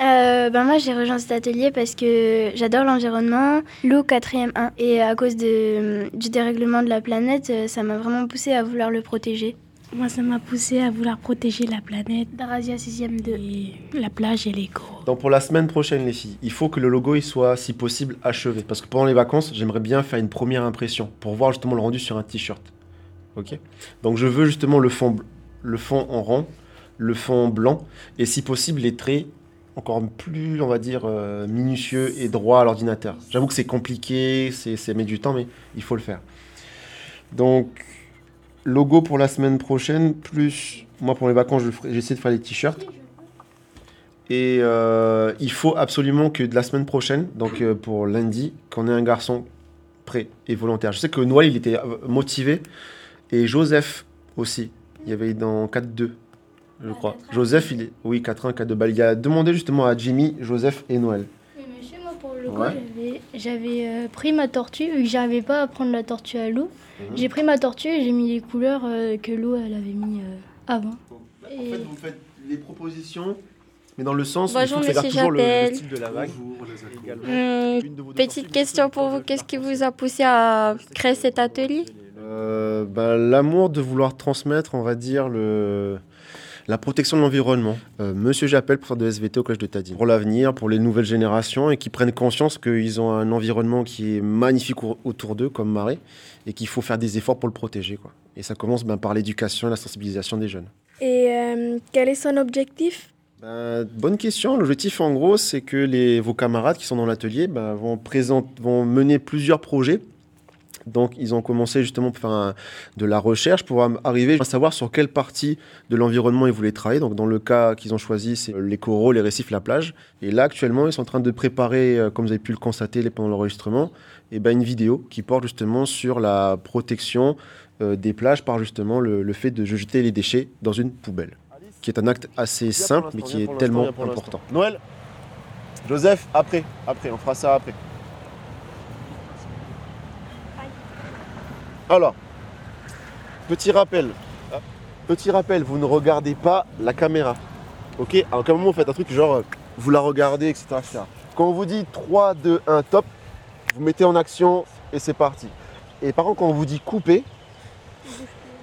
euh, ben Moi, j'ai rejoint cet atelier parce que j'adore l'environnement, l'eau 4e 1. Et à cause de, du dérèglement de la planète, euh, ça m'a vraiment poussé à vouloir le protéger. Moi, ça m'a poussé à vouloir protéger la planète. Darasia 6e 2. Et la plage et l'éco. Donc pour la semaine prochaine, les filles, il faut que le logo il soit, si possible, achevé. Parce que pendant les vacances, j'aimerais bien faire une première impression pour voir justement le rendu sur un t-shirt. Ok? Donc je veux justement le fond, le fond en rang, le fond blanc, et si possible les traits encore plus, on va dire, euh, minutieux et droit à l'ordinateur. J'avoue que c'est compliqué, c'est met du temps, mais il faut le faire. Donc, logo pour la semaine prochaine, plus moi pour les vacances, j'essaie de faire les t-shirts. Et euh, il faut absolument que de la semaine prochaine, donc euh, pour lundi, qu'on ait un garçon prêt et volontaire. Je sais que Noël, il était motivé, et Joseph aussi. Il y avait dans 4-2 je crois. Joseph, il est. Oui, 4-1, 4 2 Il a demandé justement à Jimmy, Joseph et Noël. Oui, monsieur, moi pour le coup, j'avais euh, pris ma tortue, vu que j'arrivais pas à prendre la tortue à l'eau. Mhm. J'ai pris ma tortue et j'ai mis les couleurs euh, que l'eau elle avait mis euh, avant. En fait, vous faites les propositions, mais dans le sens Bonjour, où il faut toujours le, le, style de la vague. Hum, petite question pour vous, qu'est-ce qui vous a poussé à créer cet atelier? Ben, L'amour de vouloir transmettre, on va dire, le la protection de l'environnement. Euh, Monsieur Jappel, professeur de SVT au Collège de Tadine. Pour l'avenir, pour les nouvelles générations et qui prennent conscience qu'ils ont un environnement qui est magnifique autour d'eux, comme Marais, et qu'il faut faire des efforts pour le protéger. Quoi. Et ça commence ben, par l'éducation et la sensibilisation des jeunes. Et euh, quel est son objectif? Ben, bonne question. L'objectif, en gros, c'est que les, vos camarades qui sont dans l'atelier ben, vont, vont mener plusieurs projets donc, ils ont commencé justement pour faire de la recherche pour arriver à savoir sur quelle partie de l'environnement ils voulaient travailler. Donc, dans le cas qu'ils ont choisi, c'est les coraux, les récifs, la plage. Et là, actuellement, ils sont en train de préparer, euh, comme vous avez pu le constater pendant l'enregistrement, et eh ben, une vidéo qui porte justement sur la protection euh, des plages par justement le, fait de jeter les déchets dans une poubelle, qui est un acte assez simple, mais qui est tellement important. Noël Joseph, après, après, on fera ça après. Alors, petit rappel. Petit rappel, vous ne regardez pas la caméra. Ok? À aucun moment vous faites un truc genre vous la regardez, etc. Quand on vous dit 3, 2, 1, top, vous mettez en action et c'est parti. Et par contre, quand on vous dit couper,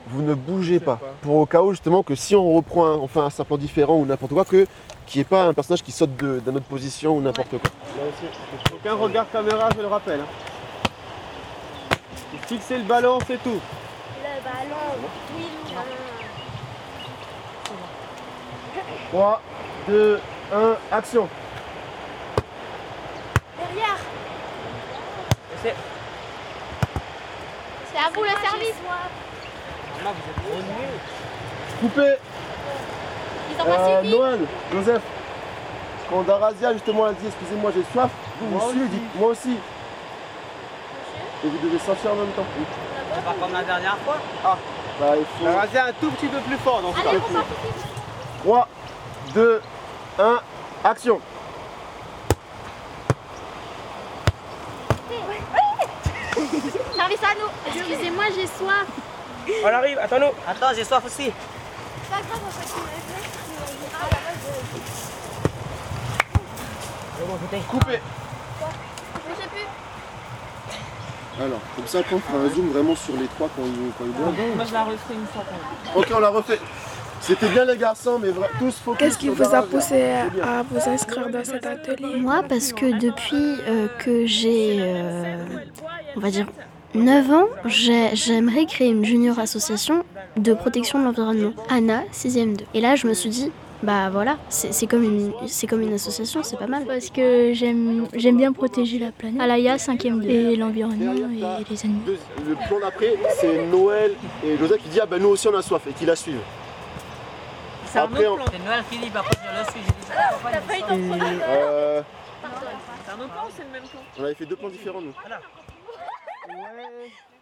vous ne bougez pas. Pour au cas où justement que si on reprend un, on fait un simple différent ou n'importe quoi, que qu'il n'y ait pas un personnage qui saute d'une autre position ou n'importe quoi. Aucun regard caméra, je le rappelle. Hein. Fixer le ballon, c'est tout. Le ballon, oui, ballon. 3, 2, 1, action. Derrière. C'est à vous le service. Là, vous êtes Coupé. Ils ont pas euh, Noël, Joseph. Quand Darazia justement a dit excusez-moi j'ai soif, vous, moi aussi, dites moi aussi. Et vous devez sortir en même temps. C'est pas comme la dernière fois Ah, bah il faut. Vas-y un tout petit peu plus fort dans ce cas. 3, 2, 1, action Service à nous Excusez-moi, j'ai soif. On arrive, attends-nous. Attends, j'ai soif aussi. Pas grave, on va Coupé. Je sais plus. Alors, comme ça, quand on fera un zoom vraiment sur les trois quand ils, quand ils Moi, je la refais une fois. Ok, on la refait. C'était bien les garçons, mais tous focus Qu'est-ce qui vous a poussé à vous inscrire dans cet atelier Moi, parce que depuis euh, que j'ai, euh, on va dire, 9 ans, j'aimerais créer une junior association de protection de l'environnement. Anna, 6ème 2. Et là, je me suis dit, bah voilà, c'est comme, une, comme une association, c'est pas mal. Parce que j'aime bien protéger la planète. Alaya, 5ème et l'environnement et les animaux. Le plan d'après, c'est Noël et Joseph qui dit Ah ben nous aussi on a soif et qui la suivent. C'est un autre plan. C'est Noël qui dit Bah après je le suis. T'as pas eu ton euh... C'est un autre plan ou c'est le même plan? On avait fait deux plans différents nous. Voilà. Ouais.